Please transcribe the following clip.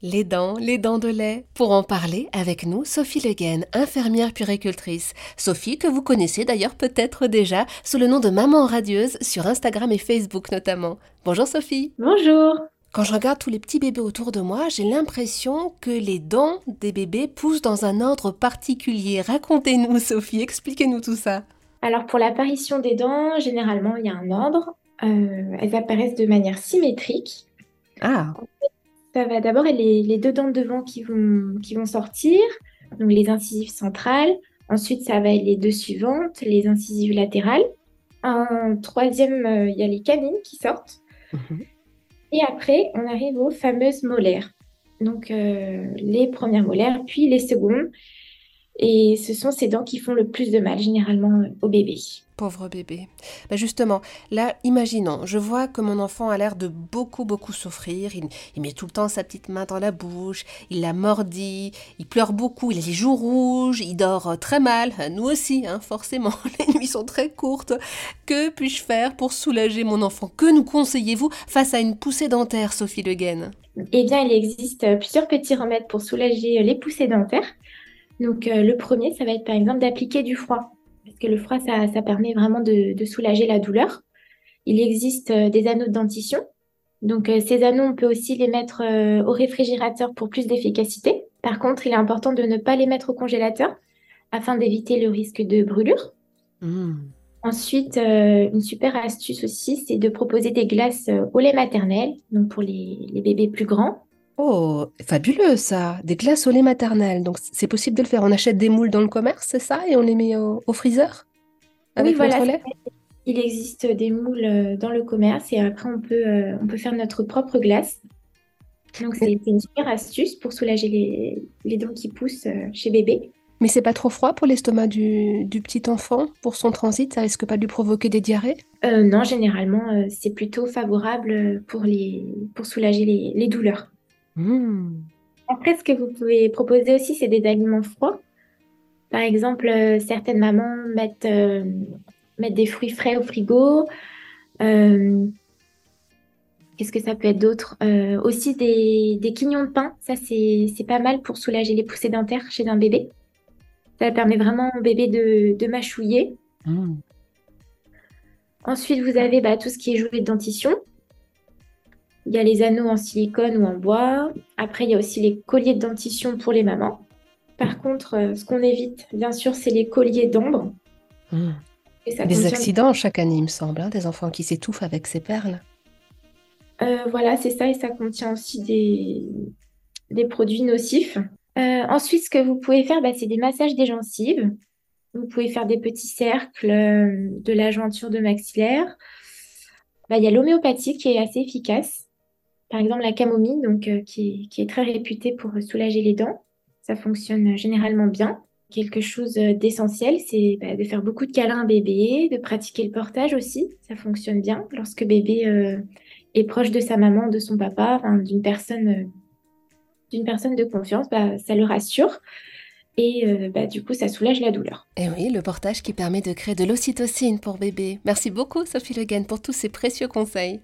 Les dents, les dents de lait. Pour en parler avec nous, Sophie Leguen, infirmière puricultrice. Sophie, que vous connaissez d'ailleurs peut-être déjà sous le nom de Maman Radieuse sur Instagram et Facebook notamment. Bonjour Sophie. Bonjour. Quand je regarde tous les petits bébés autour de moi, j'ai l'impression que les dents des bébés poussent dans un ordre particulier. Racontez-nous Sophie, expliquez-nous tout ça. Alors pour l'apparition des dents, généralement il y a un ordre. Euh, elles apparaissent de manière symétrique. Ah. Ça va d'abord les, les deux dents de devant qui vont, qui vont sortir, donc les incisives centrales. Ensuite, ça va être les deux suivantes, les incisives latérales. En troisième, euh, il y a les canines qui sortent. Mhm. Et après, on arrive aux fameuses molaires. Donc, euh, les premières molaires, puis les secondes. Et ce sont ces dents qui font le plus de mal, généralement, euh, au bébé. Pauvre bébé. Ben justement, là, imaginons, je vois que mon enfant a l'air de beaucoup, beaucoup souffrir. Il, il met tout le temps sa petite main dans la bouche, il la mordit, il pleure beaucoup, il a les joues rouges, il dort euh, très mal. Nous aussi, hein, forcément, les nuits sont très courtes. Que puis-je faire pour soulager mon enfant? Que nous conseillez-vous face à une poussée dentaire, Sophie Le Guen? Eh bien, il existe euh, plusieurs petits remèdes pour soulager euh, les poussées dentaires. Donc, euh, le premier, ça va être par exemple d'appliquer du froid. Parce que le froid, ça, ça permet vraiment de, de soulager la douleur. Il existe euh, des anneaux de dentition. Donc, euh, ces anneaux, on peut aussi les mettre au réfrigérateur pour plus d'efficacité. Par contre, il est important de ne pas les mettre au congélateur afin d'éviter le risque de brûlure. Hmm. Ensuite, euh, une super astuce aussi, c'est de proposer des glaces euh, au lait maternel, donc pour les, les bébés plus grands. Oh, fabuleux ça Des glaces au lait maternel. Donc, c'est possible de le faire. On achète des moules dans le commerce, c'est ça Et on les met au, au freezer Avec Oui, voilà, lait? il existe des moules euh, dans le commerce et après on peut, euh, on peut faire notre propre glace. Donc c'est une super astuce pour soulager les, les dents qui poussent euh, chez bébé. Mais c'est pas trop froid pour l'estomac du, du petit enfant? Pour son transit Ça risque pas de lui provoquer des diarrhées? Euh, non, généralement c'est plutôt favorable pour les, pour soulager les, les douleurs. Hmm. Après, ce que vous pouvez proposer aussi, c'est des aliments froids. Par exemple, euh, certaines mamans mettent, euh, mettent des fruits frais au frigo. Euh, qu'est-ce que ça peut être d'autre? Aussi des, des quignons de pain. Ça, c'est, pas mal pour soulager les poussées dentaires chez un bébé. Ça permet vraiment au bébé de, de mâchouiller. Hmm. Ensuite, vous avez bah, tout ce qui est jouet de dentition. Il y a les anneaux en silicone ou en bois. Après, il y a aussi les colliers de dentition pour les mamans. Par contre, euh, ce qu'on évite, bien sûr, c'est les colliers d'ombre. Et ça Des contient- accidents chaque année, il me semble, hein, des enfants qui s'étouffent avec ces perles. Euh, voilà, c'est ça. Et ça contient aussi des, des produits nocifs. Euh, ensuite, ce que vous pouvez faire, bah, c'est des massages des gencives. Vous pouvez faire des petits cercles, euh, de la jointure de maxillaire. Bah, il y a l'homéopathie qui est assez efficace. Par exemple, la camomille, donc, euh, qui est, très réputée pour soulager les dents. Ça fonctionne généralement bien. Quelque chose euh, d'essentiel, c'est bah, de faire beaucoup de câlins à bébé, de pratiquer le portage aussi. Ça fonctionne bien lorsque bébé euh, est proche de sa maman, de son papa, d'une personne, euh, d'une personne de confiance. Bah, ça le rassure et euh, bah, du coup, ça soulage la douleur. Et oui, le portage qui permet de créer de l'ocytocine pour bébé. Merci beaucoup, Sophie Le Guen, pour tous ces précieux conseils.